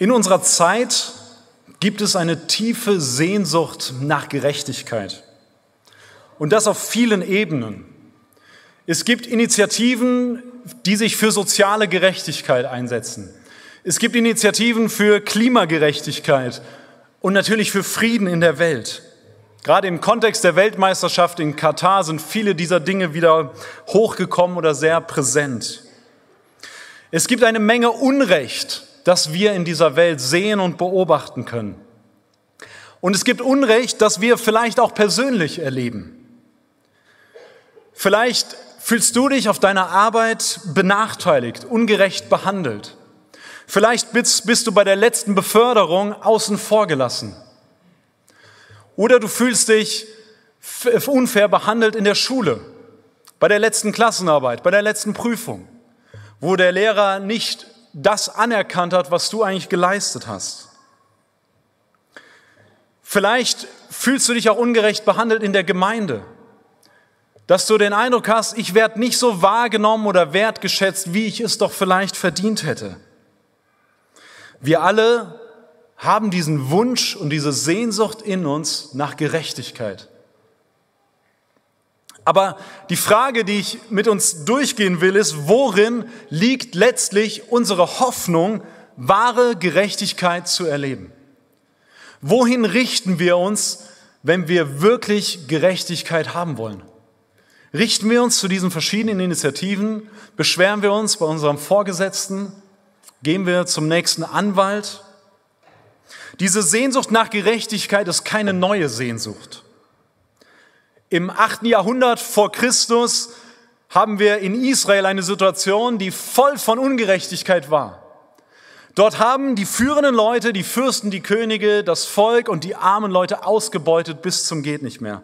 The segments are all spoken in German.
In unserer Zeit gibt es eine tiefe Sehnsucht nach Gerechtigkeit. Und das auf vielen Ebenen. Es gibt Initiativen, die sich für soziale Gerechtigkeit einsetzen. Es gibt Initiativen für Klimagerechtigkeit und natürlich für Frieden in der Welt. Gerade im Kontext der Weltmeisterschaft in Katar sind viele dieser Dinge wieder hochgekommen oder sehr präsent. Es gibt eine Menge Unrecht, das wir in dieser Welt sehen und beobachten können. Und es gibt Unrecht, das wir vielleicht auch persönlich erleben. Vielleicht fühlst du dich auf deiner Arbeit benachteiligt, ungerecht behandelt. Vielleicht bist, bist du bei der letzten Beförderung außen vor gelassen. Oder du fühlst dich unfair behandelt in der Schule, bei der letzten Klassenarbeit, bei der letzten Prüfung wo der Lehrer nicht das anerkannt hat, was du eigentlich geleistet hast. Vielleicht fühlst du dich auch ungerecht behandelt in der Gemeinde, dass du den Eindruck hast, ich werde nicht so wahrgenommen oder wertgeschätzt, wie ich es doch vielleicht verdient hätte. Wir alle haben diesen Wunsch und diese Sehnsucht in uns nach Gerechtigkeit. Aber die Frage, die ich mit uns durchgehen will, ist, worin liegt letztlich unsere Hoffnung, wahre Gerechtigkeit zu erleben? Wohin richten wir uns, wenn wir wirklich Gerechtigkeit haben wollen? Richten wir uns zu diesen verschiedenen Initiativen? Beschweren wir uns bei unserem Vorgesetzten? Gehen wir zum nächsten Anwalt? Diese Sehnsucht nach Gerechtigkeit ist keine neue Sehnsucht. Im 8. Jahrhundert vor Christus haben wir in Israel eine Situation, die voll von Ungerechtigkeit war. Dort haben die führenden Leute, die Fürsten, die Könige, das Volk und die armen Leute ausgebeutet bis zum geht nicht mehr.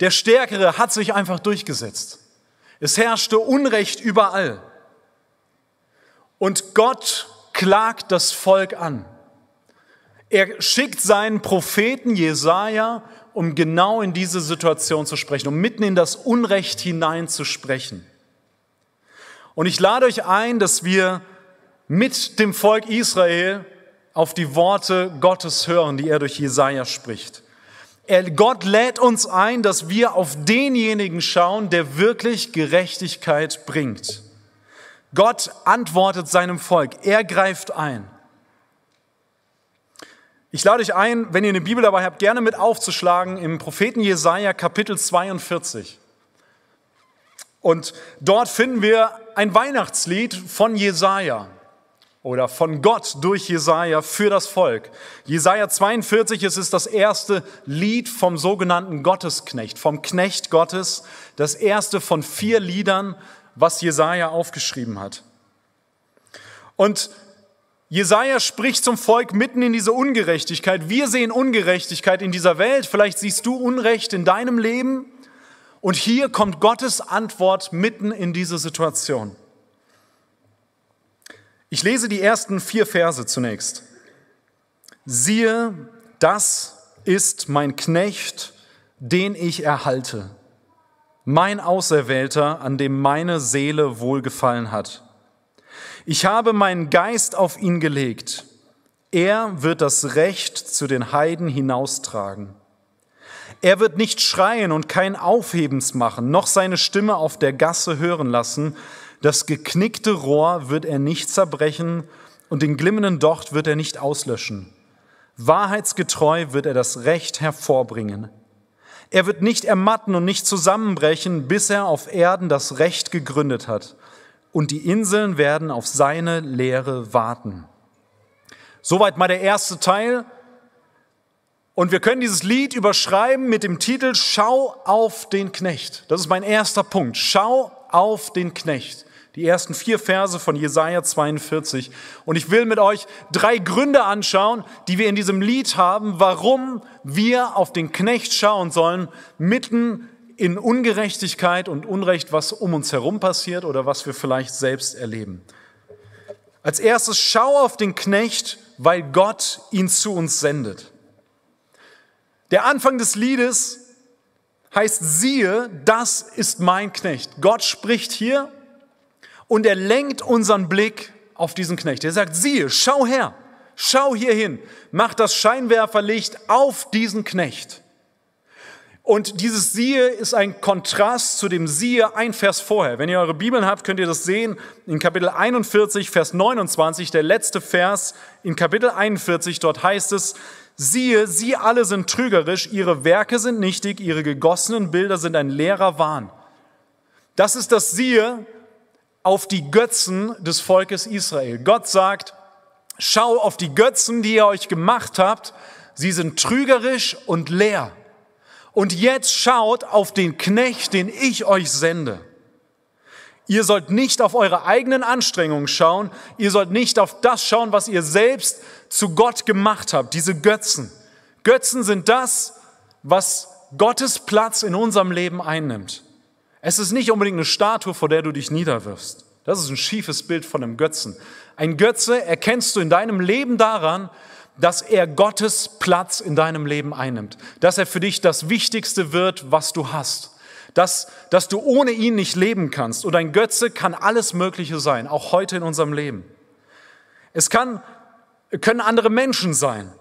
Der Stärkere hat sich einfach durchgesetzt. Es herrschte Unrecht überall. Und Gott klagt das Volk an. Er schickt seinen Propheten Jesaja um genau in diese Situation zu sprechen, um mitten in das Unrecht hinein zu sprechen. Und ich lade euch ein, dass wir mit dem Volk Israel auf die Worte Gottes hören, die er durch Jesaja spricht. Er, Gott lädt uns ein, dass wir auf denjenigen schauen, der wirklich Gerechtigkeit bringt. Gott antwortet seinem Volk. Er greift ein. Ich lade euch ein, wenn ihr eine Bibel dabei habt, gerne mit aufzuschlagen im Propheten Jesaja Kapitel 42. Und dort finden wir ein Weihnachtslied von Jesaja oder von Gott durch Jesaja für das Volk. Jesaja 42, es ist das erste Lied vom sogenannten Gottesknecht, vom Knecht Gottes, das erste von vier Liedern, was Jesaja aufgeschrieben hat. Und Jesaja spricht zum Volk mitten in diese Ungerechtigkeit. Wir sehen Ungerechtigkeit in dieser Welt. Vielleicht siehst du Unrecht in deinem Leben. Und hier kommt Gottes Antwort mitten in diese Situation. Ich lese die ersten vier Verse zunächst. Siehe, das ist mein Knecht, den ich erhalte, mein Auserwählter, an dem meine Seele wohlgefallen hat. Ich habe meinen Geist auf ihn gelegt. Er wird das Recht zu den Heiden hinaustragen. Er wird nicht schreien und kein Aufhebens machen, noch seine Stimme auf der Gasse hören lassen. Das geknickte Rohr wird er nicht zerbrechen und den glimmenden Docht wird er nicht auslöschen. Wahrheitsgetreu wird er das Recht hervorbringen. Er wird nicht ermatten und nicht zusammenbrechen, bis er auf Erden das Recht gegründet hat und die Inseln werden auf seine Lehre warten. Soweit mal der erste Teil. Und wir können dieses Lied überschreiben mit dem Titel Schau auf den Knecht. Das ist mein erster Punkt. Schau auf den Knecht. Die ersten vier Verse von Jesaja 42. Und ich will mit euch drei Gründe anschauen, die wir in diesem Lied haben, warum wir auf den Knecht schauen sollen, mitten in Ungerechtigkeit und Unrecht, was um uns herum passiert oder was wir vielleicht selbst erleben. Als erstes schau auf den Knecht, weil Gott ihn zu uns sendet. Der Anfang des Liedes heißt, siehe, das ist mein Knecht. Gott spricht hier und er lenkt unseren Blick auf diesen Knecht. Er sagt, siehe, schau her, schau hier hin, mach das Scheinwerferlicht auf diesen Knecht. Und dieses Siehe ist ein Kontrast zu dem Siehe ein Vers vorher. Wenn ihr eure Bibeln habt, könnt ihr das sehen in Kapitel 41, Vers 29, der letzte Vers in Kapitel 41, dort heißt es, siehe, sie alle sind trügerisch, ihre Werke sind nichtig, ihre gegossenen Bilder sind ein leerer Wahn. Das ist das Siehe auf die Götzen des Volkes Israel. Gott sagt, schau auf die Götzen, die ihr euch gemacht habt, sie sind trügerisch und leer. Und jetzt schaut auf den Knecht, den ich euch sende. Ihr sollt nicht auf eure eigenen Anstrengungen schauen, ihr sollt nicht auf das schauen, was ihr selbst zu Gott gemacht habt, diese Götzen. Götzen sind das, was Gottes Platz in unserem Leben einnimmt. Es ist nicht unbedingt eine Statue, vor der du dich niederwirfst. Das ist ein schiefes Bild von einem Götzen. Ein Götze erkennst du in deinem Leben daran, dass er Gottes Platz in deinem Leben einnimmt, dass er für dich das Wichtigste wird, was du hast, dass, dass du ohne ihn nicht leben kannst. Und ein Götze kann alles Mögliche sein, auch heute in unserem Leben. Es kann, können andere Menschen sein,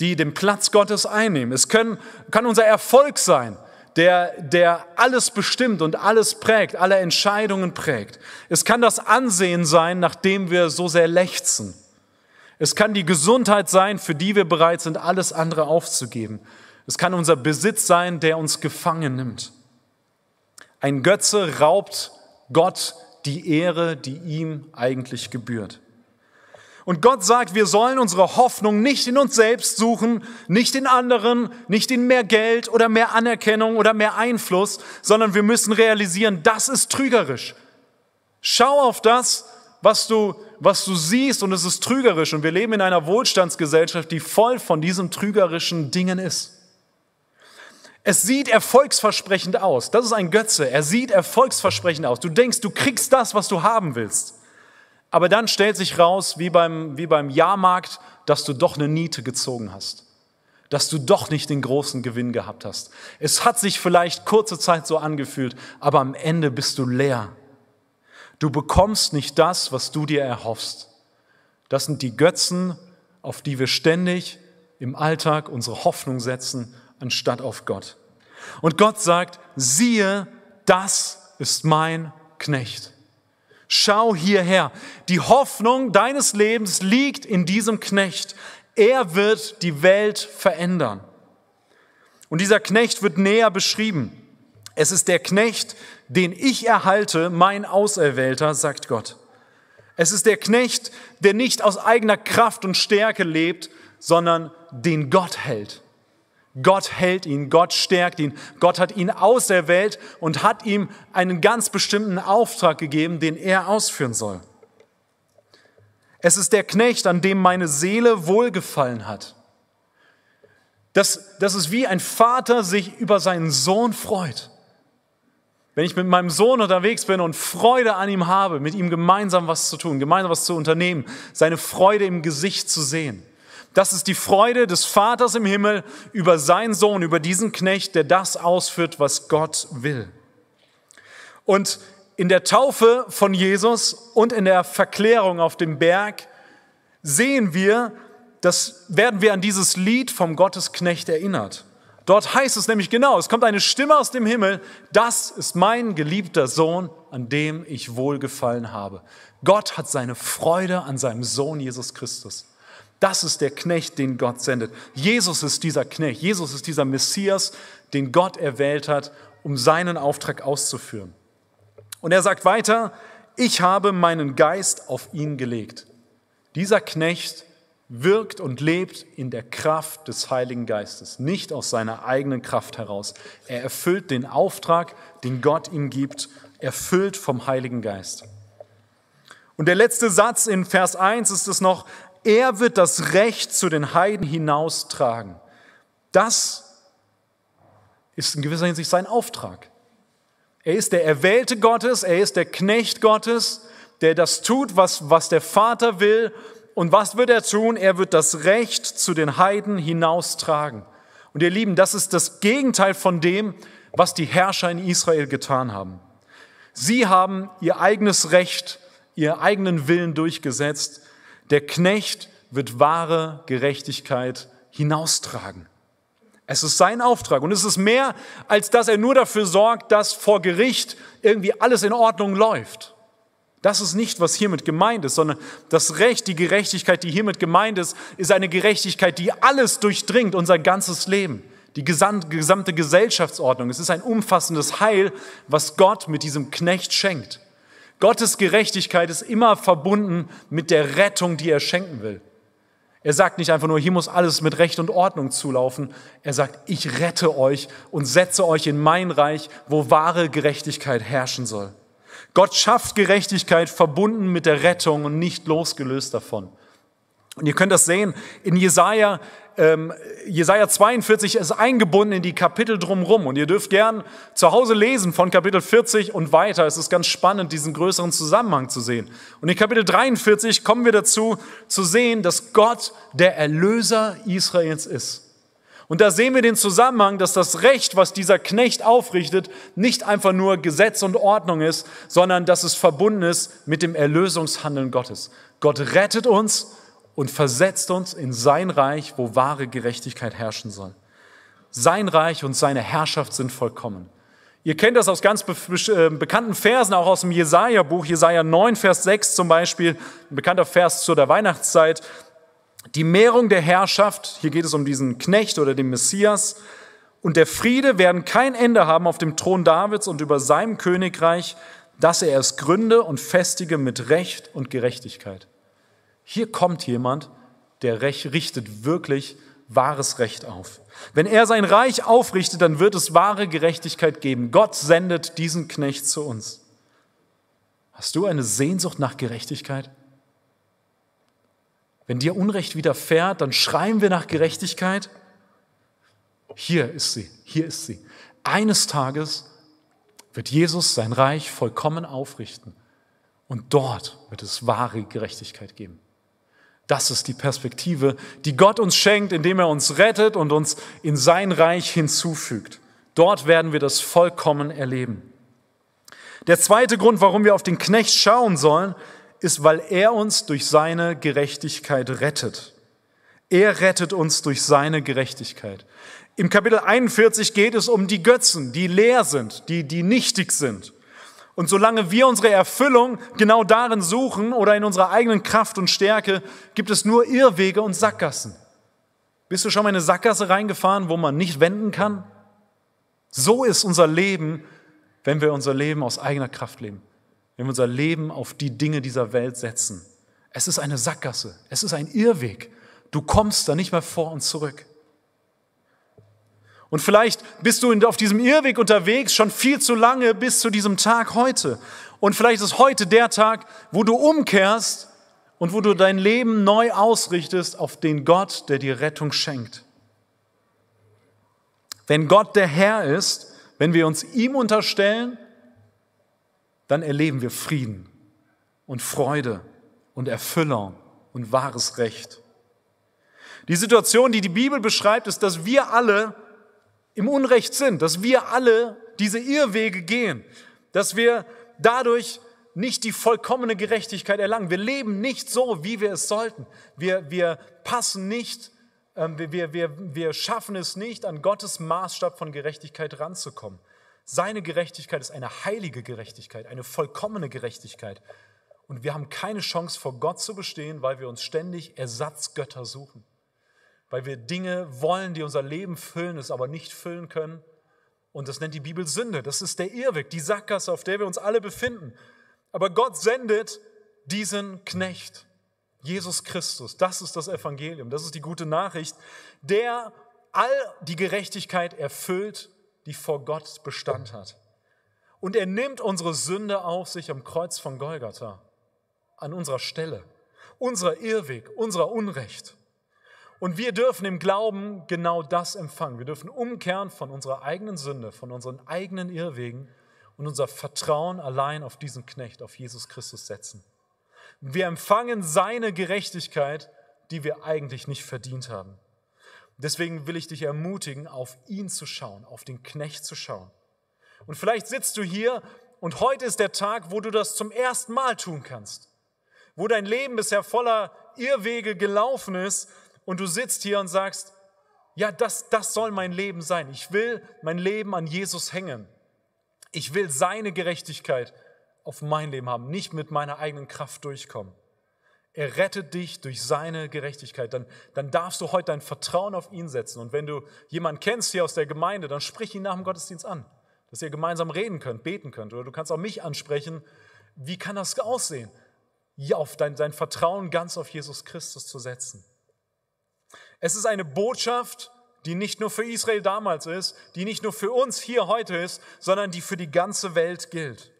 die den Platz Gottes einnehmen. Es können, kann unser Erfolg sein, der, der alles bestimmt und alles prägt, alle Entscheidungen prägt. Es kann das Ansehen sein, nach dem wir so sehr lechzen. Es kann die Gesundheit sein, für die wir bereit sind, alles andere aufzugeben. Es kann unser Besitz sein, der uns gefangen nimmt. Ein Götze raubt Gott die Ehre, die ihm eigentlich gebührt. Und Gott sagt, wir sollen unsere Hoffnung nicht in uns selbst suchen, nicht in anderen, nicht in mehr Geld oder mehr Anerkennung oder mehr Einfluss, sondern wir müssen realisieren, das ist trügerisch. Schau auf das, was du was du siehst und es ist trügerisch und wir leben in einer Wohlstandsgesellschaft, die voll von diesen trügerischen Dingen ist. Es sieht erfolgsversprechend aus. Das ist ein Götze. Er sieht erfolgsversprechend aus. Du denkst, du kriegst das, was du haben willst. Aber dann stellt sich raus, wie beim, wie beim Jahrmarkt, dass du doch eine Niete gezogen hast. Dass du doch nicht den großen Gewinn gehabt hast. Es hat sich vielleicht kurze Zeit so angefühlt, aber am Ende bist du leer. Du bekommst nicht das, was du dir erhoffst. Das sind die Götzen, auf die wir ständig im Alltag unsere Hoffnung setzen, anstatt auf Gott. Und Gott sagt, siehe, das ist mein Knecht. Schau hierher. Die Hoffnung deines Lebens liegt in diesem Knecht. Er wird die Welt verändern. Und dieser Knecht wird näher beschrieben. Es ist der Knecht, den ich erhalte, mein Auserwählter, sagt Gott. Es ist der Knecht, der nicht aus eigener Kraft und Stärke lebt, sondern den Gott hält. Gott hält ihn, Gott stärkt ihn, Gott hat ihn auserwählt und hat ihm einen ganz bestimmten Auftrag gegeben, den er ausführen soll. Es ist der Knecht, an dem meine Seele wohlgefallen hat. Das, das ist wie ein Vater sich über seinen Sohn freut. Wenn ich mit meinem Sohn unterwegs bin und Freude an ihm habe, mit ihm gemeinsam was zu tun, gemeinsam was zu unternehmen, seine Freude im Gesicht zu sehen. Das ist die Freude des Vaters im Himmel über seinen Sohn, über diesen Knecht, der das ausführt, was Gott will. Und in der Taufe von Jesus und in der Verklärung auf dem Berg sehen wir, das werden wir an dieses Lied vom Gottesknecht erinnert. Dort heißt es nämlich genau, es kommt eine Stimme aus dem Himmel, das ist mein geliebter Sohn, an dem ich wohlgefallen habe. Gott hat seine Freude an seinem Sohn Jesus Christus. Das ist der Knecht, den Gott sendet. Jesus ist dieser Knecht, Jesus ist dieser Messias, den Gott erwählt hat, um seinen Auftrag auszuführen. Und er sagt weiter, ich habe meinen Geist auf ihn gelegt. Dieser Knecht wirkt und lebt in der Kraft des Heiligen Geistes, nicht aus seiner eigenen Kraft heraus. Er erfüllt den Auftrag, den Gott ihm gibt, erfüllt vom Heiligen Geist. Und der letzte Satz in Vers 1 ist es noch, er wird das Recht zu den Heiden hinaustragen. Das ist in gewisser Hinsicht sein Auftrag. Er ist der Erwählte Gottes, er ist der Knecht Gottes, der das tut, was, was der Vater will und was wird er tun? Er wird das Recht zu den Heiden hinaustragen. Und ihr Lieben, das ist das Gegenteil von dem, was die Herrscher in Israel getan haben. Sie haben ihr eigenes Recht, ihren eigenen Willen durchgesetzt. Der Knecht wird wahre Gerechtigkeit hinaustragen. Es ist sein Auftrag und es ist mehr, als dass er nur dafür sorgt, dass vor Gericht irgendwie alles in Ordnung läuft. Das ist nicht, was hiermit gemeint ist, sondern das Recht, die Gerechtigkeit, die hiermit gemeint ist, ist eine Gerechtigkeit, die alles durchdringt, unser ganzes Leben, die gesamte Gesellschaftsordnung. Es ist ein umfassendes Heil, was Gott mit diesem Knecht schenkt. Gottes Gerechtigkeit ist immer verbunden mit der Rettung, die er schenken will. Er sagt nicht einfach nur, hier muss alles mit Recht und Ordnung zulaufen. Er sagt, ich rette euch und setze euch in mein Reich, wo wahre Gerechtigkeit herrschen soll. Gott schafft Gerechtigkeit verbunden mit der Rettung und nicht losgelöst davon. Und ihr könnt das sehen in Jesaja ähm, Jesaja 42 ist eingebunden in die Kapitel drumherum. Und ihr dürft gern zu Hause lesen von Kapitel 40 und weiter. Es ist ganz spannend, diesen größeren Zusammenhang zu sehen. Und in Kapitel 43 kommen wir dazu, zu sehen, dass Gott der Erlöser Israels ist. Und da sehen wir den Zusammenhang, dass das Recht, was dieser Knecht aufrichtet, nicht einfach nur Gesetz und Ordnung ist, sondern dass es verbunden ist mit dem Erlösungshandeln Gottes. Gott rettet uns und versetzt uns in sein Reich, wo wahre Gerechtigkeit herrschen soll. Sein Reich und seine Herrschaft sind vollkommen. Ihr kennt das aus ganz be äh, bekannten Versen, auch aus dem Jesaja-Buch, Jesaja 9, Vers 6 zum Beispiel, ein bekannter Vers zu der Weihnachtszeit. Die Mehrung der Herrschaft, hier geht es um diesen Knecht oder den Messias, und der Friede werden kein Ende haben auf dem Thron Davids und über seinem Königreich, dass er es gründe und festige mit Recht und Gerechtigkeit. Hier kommt jemand, der richtet wirklich wahres Recht auf. Wenn er sein Reich aufrichtet, dann wird es wahre Gerechtigkeit geben. Gott sendet diesen Knecht zu uns. Hast du eine Sehnsucht nach Gerechtigkeit? Wenn dir Unrecht widerfährt, dann schreien wir nach Gerechtigkeit. Hier ist sie, hier ist sie. Eines Tages wird Jesus sein Reich vollkommen aufrichten und dort wird es wahre Gerechtigkeit geben. Das ist die Perspektive, die Gott uns schenkt, indem er uns rettet und uns in sein Reich hinzufügt. Dort werden wir das vollkommen erleben. Der zweite Grund, warum wir auf den Knecht schauen sollen, ist, weil er uns durch seine Gerechtigkeit rettet. Er rettet uns durch seine Gerechtigkeit. Im Kapitel 41 geht es um die Götzen, die leer sind, die, die nichtig sind. Und solange wir unsere Erfüllung genau darin suchen oder in unserer eigenen Kraft und Stärke, gibt es nur Irrwege und Sackgassen. Bist du schon mal in eine Sackgasse reingefahren, wo man nicht wenden kann? So ist unser Leben, wenn wir unser Leben aus eigener Kraft leben. Wenn wir unser Leben auf die Dinge dieser Welt setzen. Es ist eine Sackgasse. Es ist ein Irrweg. Du kommst da nicht mehr vor und zurück. Und vielleicht bist du auf diesem Irrweg unterwegs schon viel zu lange bis zu diesem Tag heute. Und vielleicht ist heute der Tag, wo du umkehrst und wo du dein Leben neu ausrichtest auf den Gott, der dir Rettung schenkt. Wenn Gott der Herr ist, wenn wir uns ihm unterstellen, dann erleben wir Frieden und Freude und Erfüllung und wahres Recht. Die Situation, die die Bibel beschreibt, ist, dass wir alle im Unrecht sind, dass wir alle diese Irrwege gehen, dass wir dadurch nicht die vollkommene Gerechtigkeit erlangen. Wir leben nicht so, wie wir es sollten. Wir, wir passen nicht, ähm, wir, wir, wir schaffen es nicht, an Gottes Maßstab von Gerechtigkeit ranzukommen. Seine Gerechtigkeit ist eine heilige Gerechtigkeit, eine vollkommene Gerechtigkeit. Und wir haben keine Chance, vor Gott zu bestehen, weil wir uns ständig Ersatzgötter suchen weil wir Dinge wollen, die unser Leben füllen, es aber nicht füllen können. Und das nennt die Bibel Sünde. Das ist der Irrweg, die Sackgasse, auf der wir uns alle befinden. Aber Gott sendet diesen Knecht, Jesus Christus. Das ist das Evangelium, das ist die gute Nachricht, der all die Gerechtigkeit erfüllt, die vor Gott Bestand hat. Und er nimmt unsere Sünde auf sich am Kreuz von Golgatha, an unserer Stelle, unser Irrweg, unser Unrecht. Und wir dürfen im Glauben genau das empfangen. Wir dürfen umkehren von unserer eigenen Sünde, von unseren eigenen Irrwegen und unser Vertrauen allein auf diesen Knecht, auf Jesus Christus setzen. Wir empfangen seine Gerechtigkeit, die wir eigentlich nicht verdient haben. Deswegen will ich dich ermutigen, auf ihn zu schauen, auf den Knecht zu schauen. Und vielleicht sitzt du hier und heute ist der Tag, wo du das zum ersten Mal tun kannst, wo dein Leben bisher voller Irrwege gelaufen ist und du sitzt hier und sagst, ja, das, das soll mein Leben sein. Ich will mein Leben an Jesus hängen. Ich will seine Gerechtigkeit auf mein Leben haben, nicht mit meiner eigenen Kraft durchkommen. Er rettet dich durch seine Gerechtigkeit. Dann, dann darfst du heute dein Vertrauen auf ihn setzen. Und wenn du jemanden kennst hier aus der Gemeinde, dann sprich ihn nach dem Gottesdienst an, dass ihr gemeinsam reden könnt, beten könnt. Oder du kannst auch mich ansprechen. Wie kann das aussehen? Ja, auf dein, dein Vertrauen ganz auf Jesus Christus zu setzen. Es ist eine Botschaft, die nicht nur für Israel damals ist, die nicht nur für uns hier heute ist, sondern die für die ganze Welt gilt.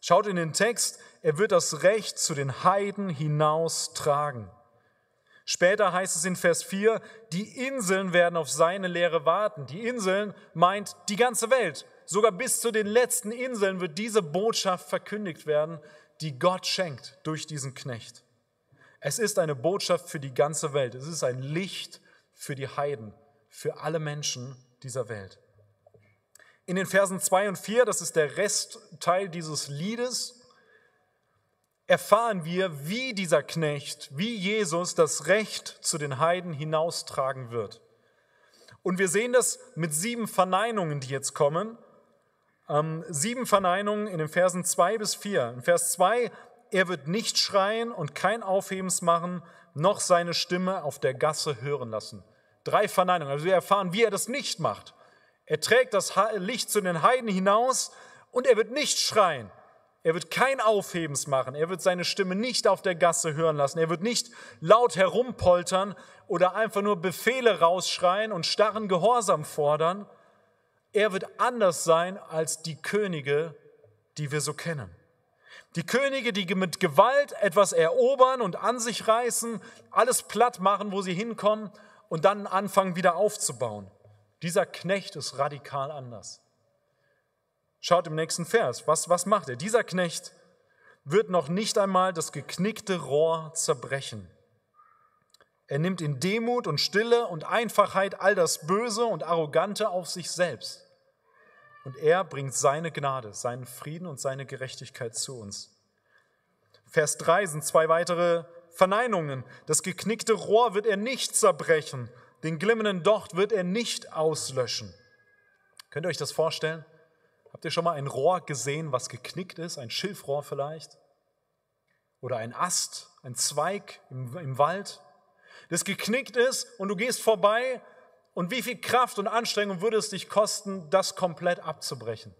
Schaut in den Text, er wird das Recht zu den Heiden hinaus tragen. Später heißt es in Vers 4, die Inseln werden auf seine Lehre warten. Die Inseln meint die ganze Welt. Sogar bis zu den letzten Inseln wird diese Botschaft verkündigt werden, die Gott schenkt durch diesen Knecht. Es ist eine Botschaft für die ganze Welt. Es ist ein Licht für die Heiden, für alle Menschen dieser Welt. In den Versen 2 und 4, das ist der Restteil dieses Liedes, erfahren wir, wie dieser Knecht, wie Jesus das Recht zu den Heiden hinaustragen wird. Und wir sehen das mit sieben Verneinungen, die jetzt kommen. Ähm, sieben Verneinungen in den Versen 2 bis 4. In Vers 2, er wird nicht schreien und kein Aufhebens machen, noch seine Stimme auf der Gasse hören lassen. Drei Verneinungen. Also wir erfahren, wie er das nicht macht. Er trägt das Licht zu den Heiden hinaus und er wird nicht schreien. Er wird kein Aufhebens machen. Er wird seine Stimme nicht auf der Gasse hören lassen. Er wird nicht laut herumpoltern oder einfach nur Befehle rausschreien und starren Gehorsam fordern. Er wird anders sein als die Könige, die wir so kennen. Die Könige, die mit Gewalt etwas erobern und an sich reißen, alles platt machen, wo sie hinkommen und dann anfangen wieder aufzubauen. Dieser Knecht ist radikal anders. Schaut im nächsten Vers, was, was macht er? Dieser Knecht wird noch nicht einmal das geknickte Rohr zerbrechen. Er nimmt in Demut und Stille und Einfachheit all das Böse und Arrogante auf sich selbst. Und er bringt seine Gnade, seinen Frieden und seine Gerechtigkeit zu uns. Vers 3 sind zwei weitere Verneinungen. Das geknickte Rohr wird er nicht zerbrechen, den glimmenden Docht wird er nicht auslöschen. Könnt ihr euch das vorstellen? Habt ihr schon mal ein Rohr gesehen, was geknickt ist? Ein Schilfrohr vielleicht? Oder ein Ast, ein Zweig im, im Wald, das geknickt ist und du gehst vorbei und wie viel Kraft und Anstrengung würde es dich kosten, das komplett abzubrechen?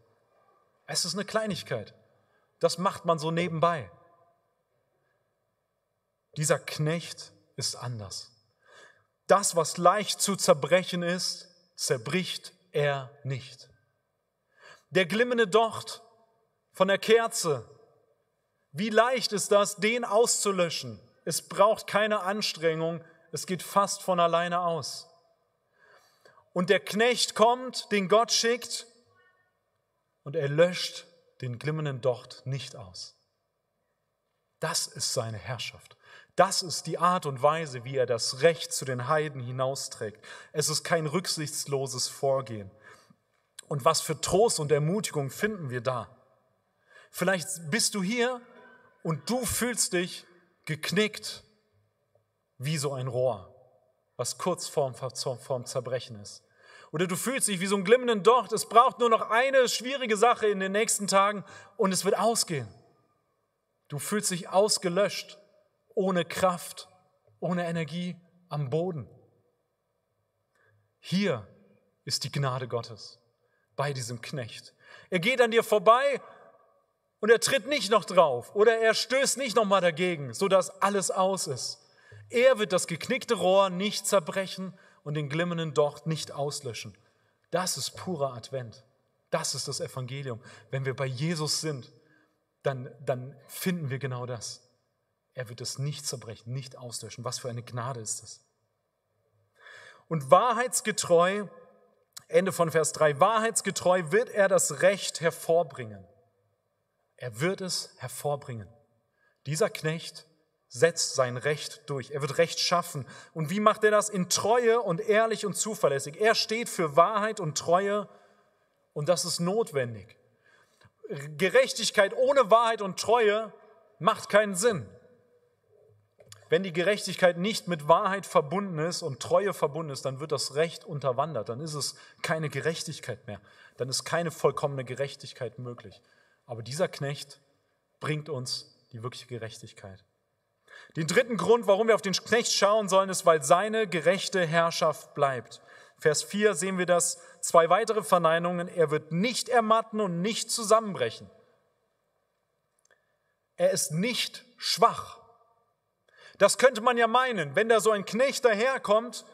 Es ist eine Kleinigkeit. Das macht man so nebenbei. Dieser Knecht ist anders. Das, was leicht zu zerbrechen ist, zerbricht er nicht. Der glimmende Docht von der Kerze. Wie leicht ist das, den auszulöschen? Es braucht keine Anstrengung, es geht fast von alleine aus. Und der Knecht kommt, den Gott schickt, und er löscht den glimmenden Docht nicht aus. Das ist seine Herrschaft. Das ist die Art und Weise, wie er das Recht zu den Heiden hinausträgt. Es ist kein rücksichtsloses Vorgehen. Und was für Trost und Ermutigung finden wir da? Vielleicht bist du hier und du fühlst dich geknickt wie so ein Rohr, was kurz vorm, vorm Zerbrechen ist. Oder du fühlst dich wie so ein glimmenden Docht. Es braucht nur noch eine schwierige Sache in den nächsten Tagen und es wird ausgehen. Du fühlst dich ausgelöscht, ohne Kraft, ohne Energie, am Boden. Hier ist die Gnade Gottes bei diesem Knecht. Er geht an dir vorbei und er tritt nicht noch drauf oder er stößt nicht noch mal dagegen, sodass alles aus ist. Er wird das geknickte Rohr nicht zerbrechen und den glimmenden Docht nicht auslöschen. Das ist purer Advent. Das ist das Evangelium. Wenn wir bei Jesus sind, dann, dann finden wir genau das. Er wird es nicht zerbrechen, nicht auslöschen. Was für eine Gnade ist das? Und wahrheitsgetreu Ende von Vers 3, wahrheitsgetreu wird er das Recht hervorbringen. Er wird es hervorbringen. Dieser Knecht setzt sein Recht durch. Er wird Recht schaffen. Und wie macht er das? In Treue und ehrlich und zuverlässig. Er steht für Wahrheit und Treue und das ist notwendig. Gerechtigkeit ohne Wahrheit und Treue macht keinen Sinn. Wenn die Gerechtigkeit nicht mit Wahrheit verbunden ist und Treue verbunden ist, dann wird das Recht unterwandert. Dann ist es keine Gerechtigkeit mehr. Dann ist keine vollkommene Gerechtigkeit möglich. Aber dieser Knecht bringt uns die wirkliche Gerechtigkeit. Den dritten Grund, warum wir auf den Knecht schauen sollen, ist, weil seine gerechte Herrschaft bleibt. Vers 4 sehen wir das, zwei weitere Verneinungen. Er wird nicht ermatten und nicht zusammenbrechen. Er ist nicht schwach. Das könnte man ja meinen, wenn da so ein Knecht daherkommt,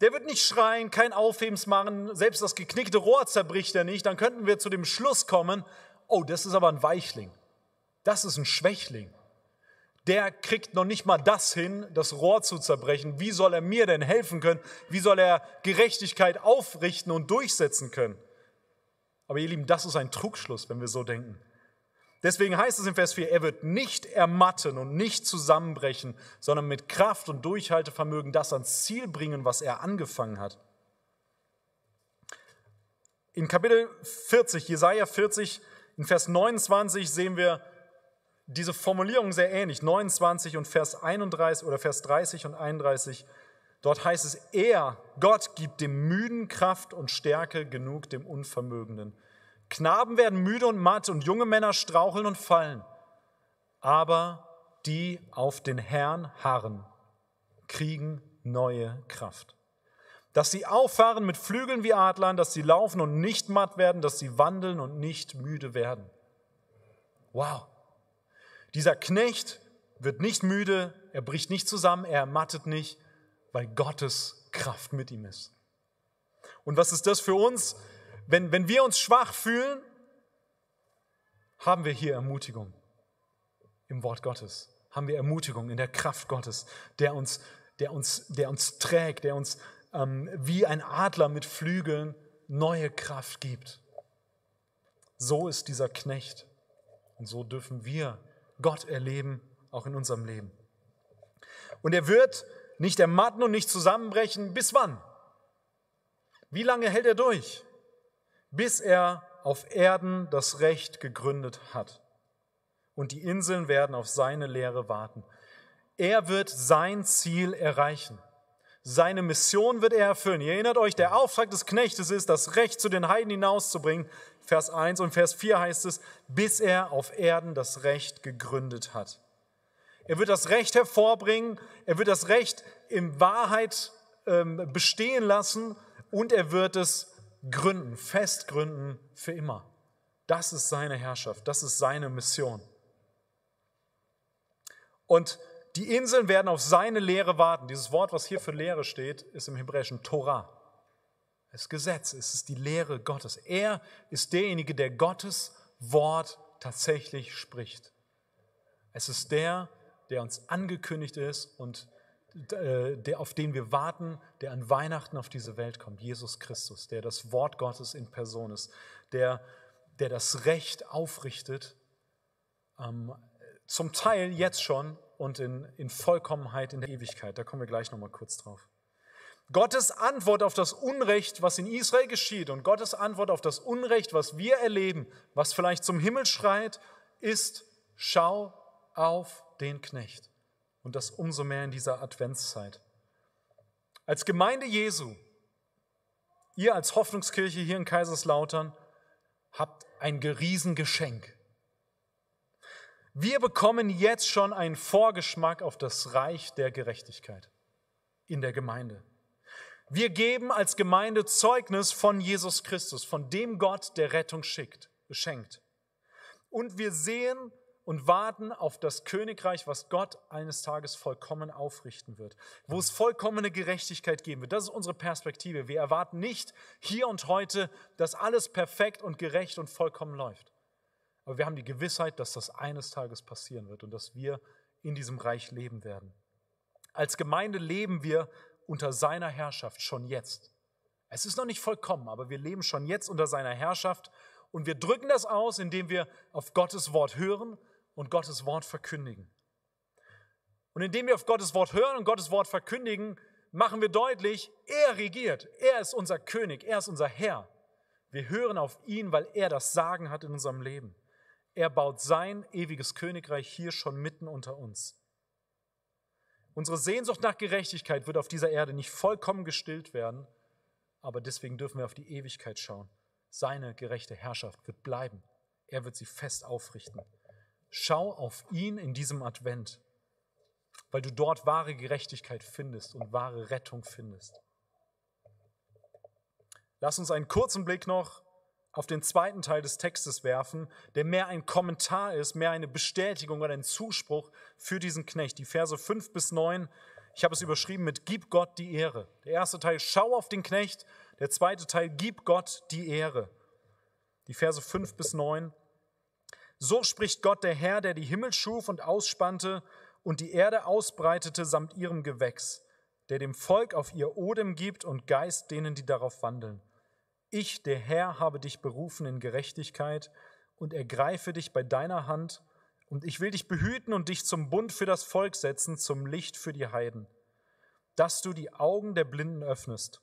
der wird nicht schreien, kein Aufhebens machen, selbst das geknickte Rohr zerbricht er nicht, dann könnten wir zu dem Schluss kommen, oh, das ist aber ein Weichling, das ist ein Schwächling. Der kriegt noch nicht mal das hin, das Rohr zu zerbrechen. Wie soll er mir denn helfen können? Wie soll er Gerechtigkeit aufrichten und durchsetzen können? Aber ihr Lieben, das ist ein Trugschluss, wenn wir so denken. Deswegen heißt es in Vers 4, er wird nicht ermatten und nicht zusammenbrechen, sondern mit Kraft und Durchhaltevermögen das ans Ziel bringen, was er angefangen hat. In Kapitel 40, Jesaja 40, in Vers 29 sehen wir diese Formulierung sehr ähnlich. 29 und Vers 31 oder Vers 30 und 31. Dort heißt es, er, Gott, gibt dem Müden Kraft und Stärke genug dem Unvermögenden. Knaben werden müde und matt und junge Männer straucheln und fallen. Aber die auf den Herrn harren, kriegen neue Kraft. Dass sie auffahren mit Flügeln wie Adlern, dass sie laufen und nicht matt werden, dass sie wandeln und nicht müde werden. Wow. Dieser Knecht wird nicht müde, er bricht nicht zusammen, er ermattet nicht, weil Gottes Kraft mit ihm ist. Und was ist das für uns? Wenn, wenn wir uns schwach fühlen, haben wir hier Ermutigung im Wort Gottes. Haben wir Ermutigung in der Kraft Gottes, der uns, der uns, der uns trägt, der uns ähm, wie ein Adler mit Flügeln neue Kraft gibt. So ist dieser Knecht. Und so dürfen wir Gott erleben, auch in unserem Leben. Und er wird nicht ermatten und nicht zusammenbrechen. Bis wann? Wie lange hält er durch? Bis er auf Erden das Recht gegründet hat. Und die Inseln werden auf seine Lehre warten. Er wird sein Ziel erreichen. Seine Mission wird er erfüllen. Ihr erinnert euch, der Auftrag des Knechtes ist, das Recht zu den Heiden hinauszubringen. Vers 1 und Vers 4 heißt es, bis er auf Erden das Recht gegründet hat. Er wird das Recht hervorbringen, er wird das Recht in Wahrheit ähm, bestehen lassen und er wird es gründen, festgründen für immer. Das ist seine Herrschaft, das ist seine Mission. Und die Inseln werden auf seine Lehre warten. Dieses Wort, was hier für Lehre steht, ist im Hebräischen Torah. Es ist Gesetz, es ist die Lehre Gottes. Er ist derjenige, der Gottes Wort tatsächlich spricht. Es ist der, der uns angekündigt ist und der, auf den wir warten, der an Weihnachten auf diese Welt kommt, Jesus Christus, der das Wort Gottes in Person ist, der, der das Recht aufrichtet, ähm, zum Teil jetzt schon und in, in Vollkommenheit in der Ewigkeit. Da kommen wir gleich nochmal kurz drauf. Gottes Antwort auf das Unrecht, was in Israel geschieht und Gottes Antwort auf das Unrecht, was wir erleben, was vielleicht zum Himmel schreit, ist, schau auf den Knecht und das umso mehr in dieser Adventszeit. Als Gemeinde Jesu, ihr als Hoffnungskirche hier in Kaiserslautern, habt ein Riesengeschenk. Wir bekommen jetzt schon einen Vorgeschmack auf das Reich der Gerechtigkeit in der Gemeinde. Wir geben als Gemeinde Zeugnis von Jesus Christus, von dem Gott, der Rettung schickt, schenkt. Und wir sehen und warten auf das Königreich, was Gott eines Tages vollkommen aufrichten wird, wo es vollkommene Gerechtigkeit geben wird. Das ist unsere Perspektive. Wir erwarten nicht hier und heute, dass alles perfekt und gerecht und vollkommen läuft. Aber wir haben die Gewissheit, dass das eines Tages passieren wird und dass wir in diesem Reich leben werden. Als Gemeinde leben wir unter seiner Herrschaft schon jetzt. Es ist noch nicht vollkommen, aber wir leben schon jetzt unter seiner Herrschaft und wir drücken das aus, indem wir auf Gottes Wort hören und Gottes Wort verkündigen. Und indem wir auf Gottes Wort hören und Gottes Wort verkündigen, machen wir deutlich, er regiert, er ist unser König, er ist unser Herr. Wir hören auf ihn, weil er das Sagen hat in unserem Leben. Er baut sein ewiges Königreich hier schon mitten unter uns. Unsere Sehnsucht nach Gerechtigkeit wird auf dieser Erde nicht vollkommen gestillt werden, aber deswegen dürfen wir auf die Ewigkeit schauen. Seine gerechte Herrschaft wird bleiben. Er wird sie fest aufrichten. Schau auf ihn in diesem Advent, weil du dort wahre Gerechtigkeit findest und wahre Rettung findest. Lass uns einen kurzen Blick noch auf den zweiten Teil des Textes werfen, der mehr ein Kommentar ist, mehr eine Bestätigung oder ein Zuspruch für diesen Knecht. Die Verse 5 bis 9, ich habe es überschrieben mit Gib Gott die Ehre. Der erste Teil, schau auf den Knecht. Der zweite Teil, Gib Gott die Ehre. Die Verse 5 bis 9. So spricht Gott der Herr, der die Himmel schuf und ausspannte und die Erde ausbreitete samt ihrem Gewächs, der dem Volk auf ihr Odem gibt und Geist denen, die darauf wandeln. Ich, der Herr, habe dich berufen in Gerechtigkeit und ergreife dich bei deiner Hand, und ich will dich behüten und dich zum Bund für das Volk setzen, zum Licht für die Heiden, dass du die Augen der Blinden öffnest,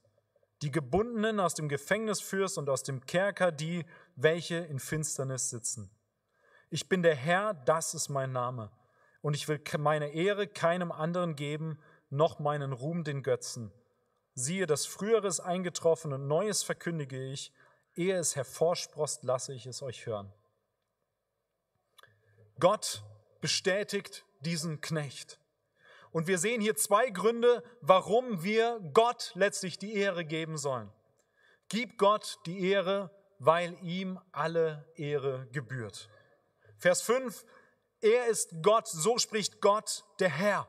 die Gebundenen aus dem Gefängnis führst und aus dem Kerker die, welche in Finsternis sitzen. Ich bin der Herr, das ist mein Name, und ich will meine Ehre keinem anderen geben, noch meinen Ruhm den Götzen Siehe, das Frühere ist eingetroffen und Neues verkündige ich. Ehe es hervorsprost, lasse ich es euch hören. Gott bestätigt diesen Knecht. Und wir sehen hier zwei Gründe, warum wir Gott letztlich die Ehre geben sollen. Gib Gott die Ehre, weil ihm alle Ehre gebührt. Vers 5, er ist Gott, so spricht Gott, der Herr.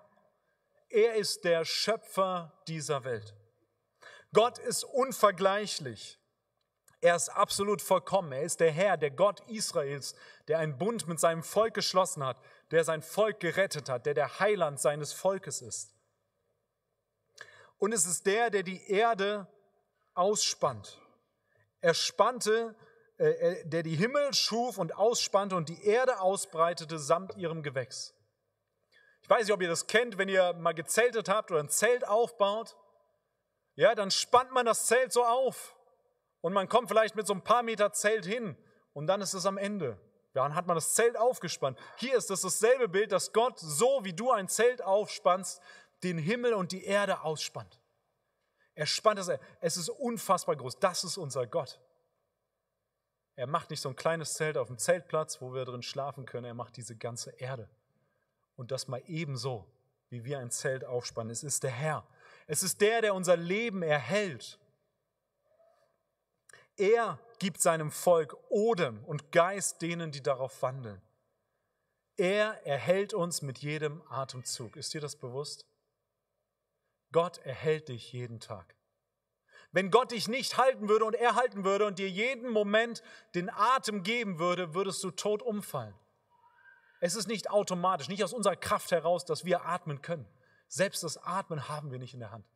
Er ist der Schöpfer dieser Welt. Gott ist unvergleichlich. Er ist absolut vollkommen. Er ist der Herr, der Gott Israels, der einen Bund mit seinem Volk geschlossen hat, der sein Volk gerettet hat, der der Heiland seines Volkes ist. Und es ist der, der die Erde ausspannt. Er spannte, äh, der die Himmel schuf und ausspannte und die Erde ausbreitete samt ihrem Gewächs. Ich weiß nicht, ob ihr das kennt, wenn ihr mal gezeltet habt oder ein Zelt aufbaut ja, dann spannt man das Zelt so auf und man kommt vielleicht mit so ein paar Meter Zelt hin und dann ist es am Ende. Dann hat man das Zelt aufgespannt. Hier ist das dasselbe Bild, dass Gott, so wie du ein Zelt aufspannst, den Himmel und die Erde ausspannt. Er spannt es, es ist unfassbar groß. Das ist unser Gott. Er macht nicht so ein kleines Zelt auf dem Zeltplatz, wo wir drin schlafen können. Er macht diese ganze Erde. Und das mal ebenso, wie wir ein Zelt aufspannen. Es ist der Herr, es ist der, der unser Leben erhält. Er gibt seinem Volk Odem und Geist denen, die darauf wandeln. Er erhält uns mit jedem Atemzug. Ist dir das bewusst? Gott erhält dich jeden Tag. Wenn Gott dich nicht halten würde und er halten würde und dir jeden Moment den Atem geben würde, würdest du tot umfallen. Es ist nicht automatisch, nicht aus unserer Kraft heraus, dass wir atmen können. Selbst das Atmen haben wir nicht in der Hand.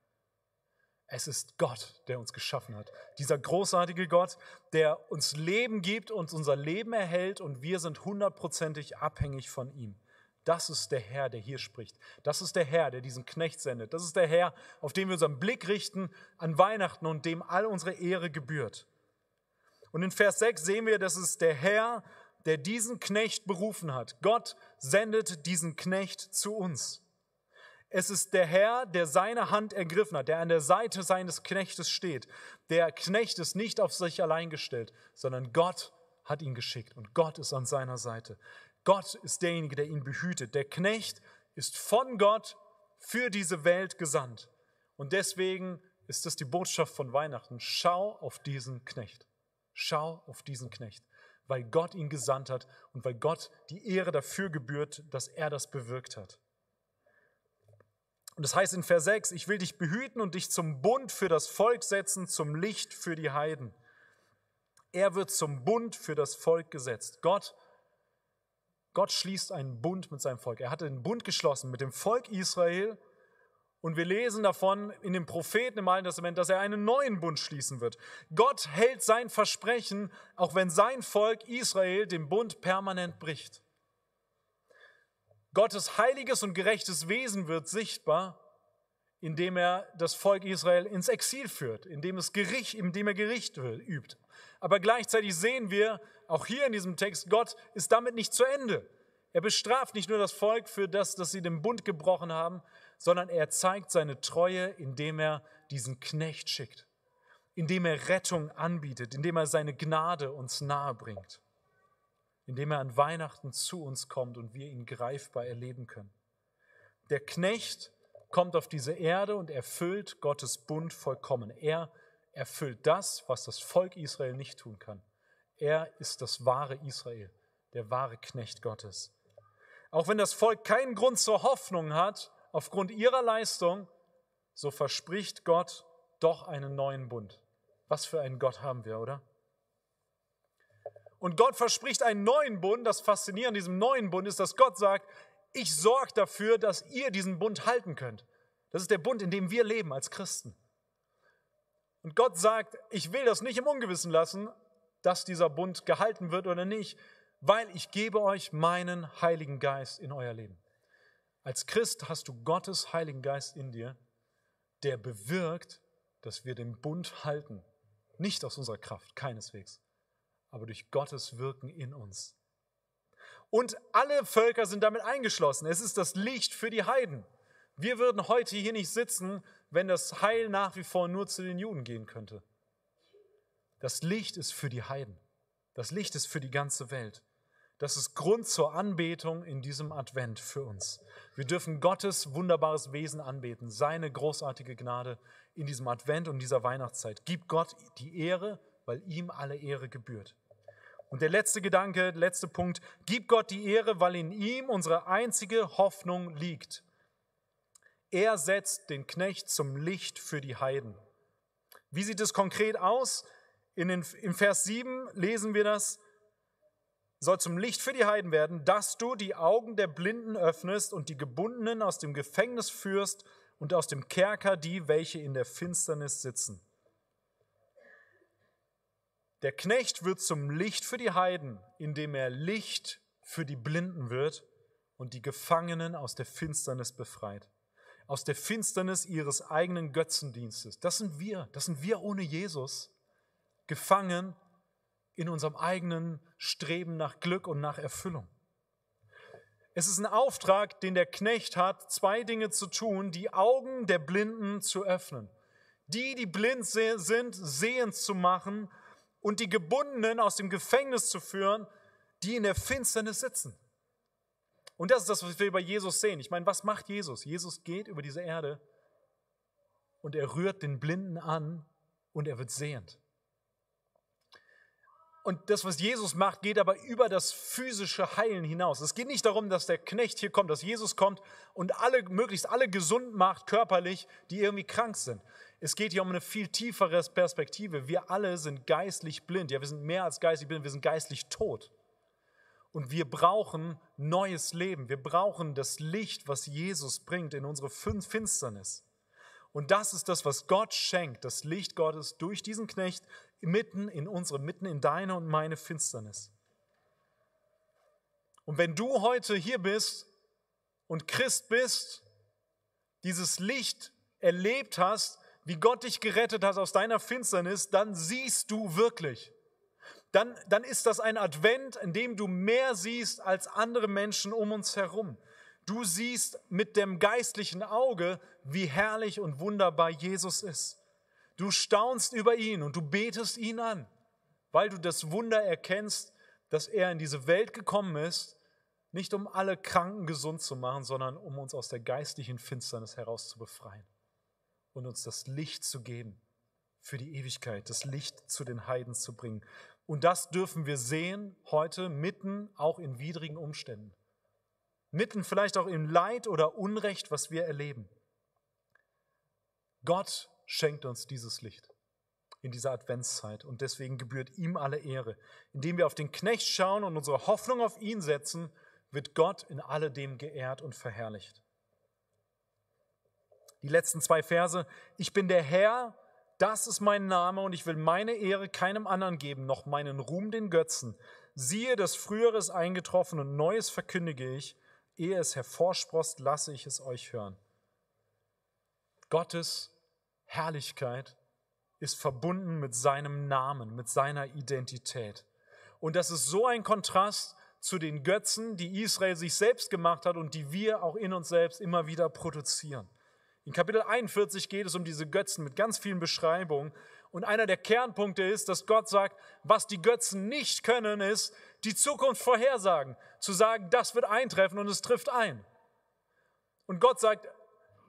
Es ist Gott, der uns geschaffen hat. Dieser großartige Gott, der uns Leben gibt, und unser Leben erhält und wir sind hundertprozentig abhängig von ihm. Das ist der Herr, der hier spricht. Das ist der Herr, der diesen Knecht sendet. Das ist der Herr, auf den wir unseren Blick richten an Weihnachten und dem all unsere Ehre gebührt. Und in Vers 6 sehen wir, dass es der Herr, der diesen Knecht berufen hat. Gott sendet diesen Knecht zu uns. Es ist der Herr, der seine Hand ergriffen hat, der an der Seite seines Knechtes steht. Der Knecht ist nicht auf sich allein gestellt, sondern Gott hat ihn geschickt und Gott ist an seiner Seite. Gott ist derjenige, der ihn behütet. Der Knecht ist von Gott für diese Welt gesandt. Und deswegen ist es die Botschaft von Weihnachten. Schau auf diesen Knecht. Schau auf diesen Knecht, weil Gott ihn gesandt hat und weil Gott die Ehre dafür gebührt, dass er das bewirkt hat. Und das heißt in Vers 6, ich will dich behüten und dich zum Bund für das Volk setzen, zum Licht für die Heiden. Er wird zum Bund für das Volk gesetzt. Gott, Gott schließt einen Bund mit seinem Volk. Er hatte einen Bund geschlossen mit dem Volk Israel. Und wir lesen davon in den Propheten im Alten Testament, dass er einen neuen Bund schließen wird. Gott hält sein Versprechen, auch wenn sein Volk Israel den Bund permanent bricht. Gottes heiliges und gerechtes Wesen wird sichtbar, indem er das Volk Israel ins Exil führt, indem, es Gericht, indem er Gericht übt. Aber gleichzeitig sehen wir, auch hier in diesem Text, Gott ist damit nicht zu Ende. Er bestraft nicht nur das Volk für das, dass sie den Bund gebrochen haben, sondern er zeigt seine Treue, indem er diesen Knecht schickt, indem er Rettung anbietet, indem er seine Gnade uns nahe bringt, indem er an Weihnachten zu uns kommt und wir ihn greifbar erleben können. Der Knecht kommt auf diese Erde und erfüllt Gottes Bund vollkommen. Er erfüllt das, was das Volk Israel nicht tun kann. Er ist das wahre Israel, der wahre Knecht Gottes. Auch wenn das Volk keinen Grund zur Hoffnung hat, aufgrund ihrer Leistung, so verspricht Gott doch einen neuen Bund. Was für einen Gott haben wir, oder? Und Gott verspricht einen neuen Bund. Das Faszinierende an diesem neuen Bund ist, dass Gott sagt, ich sorge dafür, dass ihr diesen Bund halten könnt. Das ist der Bund, in dem wir leben als Christen. Und Gott sagt, ich will das nicht im Ungewissen lassen, dass dieser Bund gehalten wird oder nicht, weil ich gebe euch meinen Heiligen Geist in euer Leben. Als Christ hast du Gottes Heiligen Geist in dir, der bewirkt, dass wir den Bund halten. Nicht aus unserer Kraft, keineswegs, aber durch Gottes Wirken in uns. Und alle Völker sind damit eingeschlossen. Es ist das Licht für die Heiden. Wir würden heute hier nicht sitzen, wenn das Heil nach wie vor nur zu den Juden gehen könnte. Das Licht ist für die Heiden. Das Licht ist für die ganze Welt. Das ist Grund zur Anbetung in diesem Advent für uns. Wir dürfen Gottes wunderbares Wesen anbeten, seine großartige Gnade in diesem Advent und dieser Weihnachtszeit. Gib Gott die Ehre, weil ihm alle Ehre gebührt. Und der letzte Gedanke, letzte Punkt, gib Gott die Ehre, weil in ihm unsere einzige Hoffnung liegt. Er setzt den Knecht zum Licht für die Heiden. Wie sieht es konkret aus? In den, Im Vers 7 lesen wir das, soll zum Licht für die Heiden werden, dass du die Augen der Blinden öffnest und die Gebundenen aus dem Gefängnis führst und aus dem Kerker die, welche in der Finsternis sitzen. Der Knecht wird zum Licht für die Heiden, indem er Licht für die Blinden wird und die Gefangenen aus der Finsternis befreit. Aus der Finsternis ihres eigenen Götzendienstes. Das sind wir, das sind wir ohne Jesus, gefangen in unserem eigenen Streben nach Glück und nach Erfüllung. Es ist ein Auftrag, den der Knecht hat, zwei Dinge zu tun, die Augen der Blinden zu öffnen. Die, die blind sind, sehend zu machen und die Gebundenen aus dem Gefängnis zu führen, die in der Finsternis sitzen. Und das ist das, was wir bei Jesus sehen. Ich meine, was macht Jesus? Jesus geht über diese Erde und er rührt den Blinden an und er wird sehend. Und das, was Jesus macht, geht aber über das physische Heilen hinaus. Es geht nicht darum, dass der Knecht hier kommt, dass Jesus kommt und alle, möglichst alle gesund macht, körperlich, die irgendwie krank sind. Es geht hier um eine viel tiefere Perspektive. Wir alle sind geistlich blind. Ja, wir sind mehr als geistlich blind, wir sind geistlich tot. Und wir brauchen neues Leben. Wir brauchen das Licht, was Jesus bringt in unsere Finsternis. Und das ist das, was Gott schenkt, das Licht Gottes durch diesen Knecht mitten in unsere, mitten in deine und meine Finsternis. Und wenn du heute hier bist und Christ bist, dieses Licht erlebt hast, wie Gott dich gerettet hat aus deiner Finsternis, dann siehst du wirklich. Dann, dann ist das ein Advent, in dem du mehr siehst als andere Menschen um uns herum. Du siehst mit dem geistlichen Auge, wie herrlich und wunderbar Jesus ist. Du staunst über ihn und du betest ihn an, weil du das Wunder erkennst, dass er in diese Welt gekommen ist, nicht um alle Kranken gesund zu machen, sondern um uns aus der geistlichen Finsternis heraus zu befreien und uns das Licht zu geben für die Ewigkeit, das Licht zu den Heiden zu bringen. Und das dürfen wir sehen heute mitten auch in widrigen Umständen. Mitten vielleicht auch im Leid oder Unrecht, was wir erleben. Gott schenkt uns dieses Licht in dieser Adventszeit und deswegen gebührt ihm alle Ehre. Indem wir auf den Knecht schauen und unsere Hoffnung auf ihn setzen, wird Gott in alledem geehrt und verherrlicht. Die letzten zwei Verse. Ich bin der Herr, das ist mein Name und ich will meine Ehre keinem anderen geben, noch meinen Ruhm den Götzen. Siehe, das Frühere ist eingetroffen und Neues verkündige ich. Ehe es hervorsprost, lasse ich es euch hören. Gottes Herrlichkeit ist verbunden mit seinem Namen, mit seiner Identität. Und das ist so ein Kontrast zu den Götzen, die Israel sich selbst gemacht hat und die wir auch in uns selbst immer wieder produzieren. In Kapitel 41 geht es um diese Götzen mit ganz vielen Beschreibungen. Und einer der Kernpunkte ist, dass Gott sagt, was die Götzen nicht können, ist die Zukunft vorhersagen. Zu sagen, das wird eintreffen und es trifft ein. Und Gott sagt,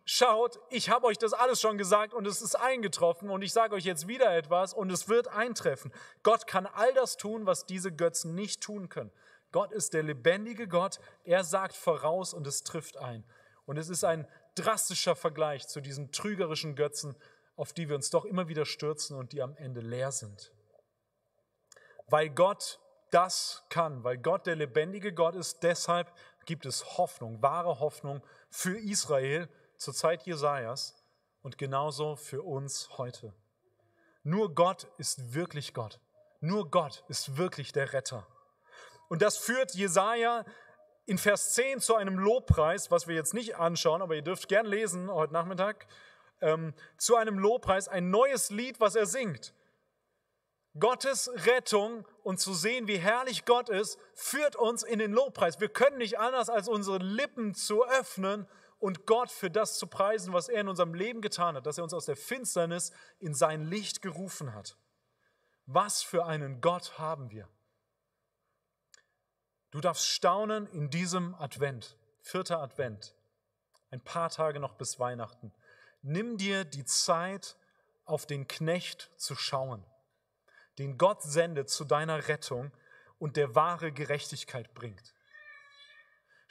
schaut, ich habe euch das alles schon gesagt und es ist eingetroffen und ich sage euch jetzt wieder etwas und es wird eintreffen. Gott kann all das tun, was diese Götzen nicht tun können. Gott ist der lebendige Gott, er sagt voraus und es trifft ein. Und es ist ein drastischer Vergleich zu diesen trügerischen Götzen, auf die wir uns doch immer wieder stürzen und die am Ende leer sind. Weil Gott das kann, weil Gott der lebendige Gott ist, deshalb gibt es Hoffnung, wahre Hoffnung für Israel zur Zeit Jesajas und genauso für uns heute. Nur Gott ist wirklich Gott. Nur Gott ist wirklich der Retter. Und das führt Jesaja in Vers 10 zu einem Lobpreis, was wir jetzt nicht anschauen, aber ihr dürft gern lesen heute Nachmittag, ähm, zu einem Lobpreis, ein neues Lied, was er singt. Gottes Rettung und zu sehen, wie herrlich Gott ist, führt uns in den Lobpreis. Wir können nicht anders, als unsere Lippen zu öffnen und Gott für das zu preisen, was er in unserem Leben getan hat, dass er uns aus der Finsternis in sein Licht gerufen hat. Was für einen Gott haben wir? Du darfst staunen in diesem Advent, vierter Advent, ein paar Tage noch bis Weihnachten. Nimm dir die Zeit, auf den Knecht zu schauen, den Gott sendet zu deiner Rettung und der wahre Gerechtigkeit bringt.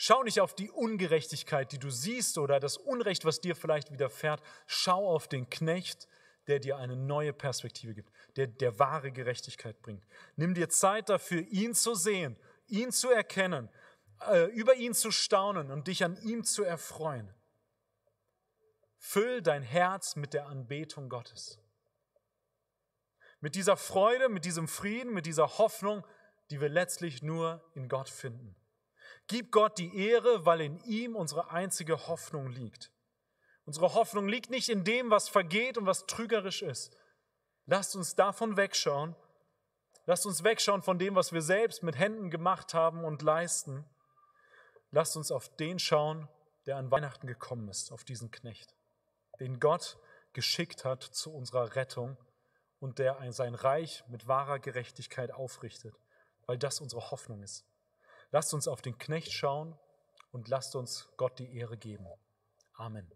Schau nicht auf die Ungerechtigkeit, die du siehst oder das Unrecht, was dir vielleicht widerfährt. Schau auf den Knecht, der dir eine neue Perspektive gibt, der der wahre Gerechtigkeit bringt. Nimm dir Zeit dafür, ihn zu sehen ihn zu erkennen, äh, über ihn zu staunen und dich an ihm zu erfreuen. Füll dein Herz mit der Anbetung Gottes. Mit dieser Freude, mit diesem Frieden, mit dieser Hoffnung, die wir letztlich nur in Gott finden. Gib Gott die Ehre, weil in ihm unsere einzige Hoffnung liegt. Unsere Hoffnung liegt nicht in dem, was vergeht und was trügerisch ist. Lasst uns davon wegschauen Lasst uns wegschauen von dem, was wir selbst mit Händen gemacht haben und leisten. Lasst uns auf den schauen, der an Weihnachten gekommen ist, auf diesen Knecht, den Gott geschickt hat zu unserer Rettung und der sein Reich mit wahrer Gerechtigkeit aufrichtet, weil das unsere Hoffnung ist. Lasst uns auf den Knecht schauen und lasst uns Gott die Ehre geben. Amen.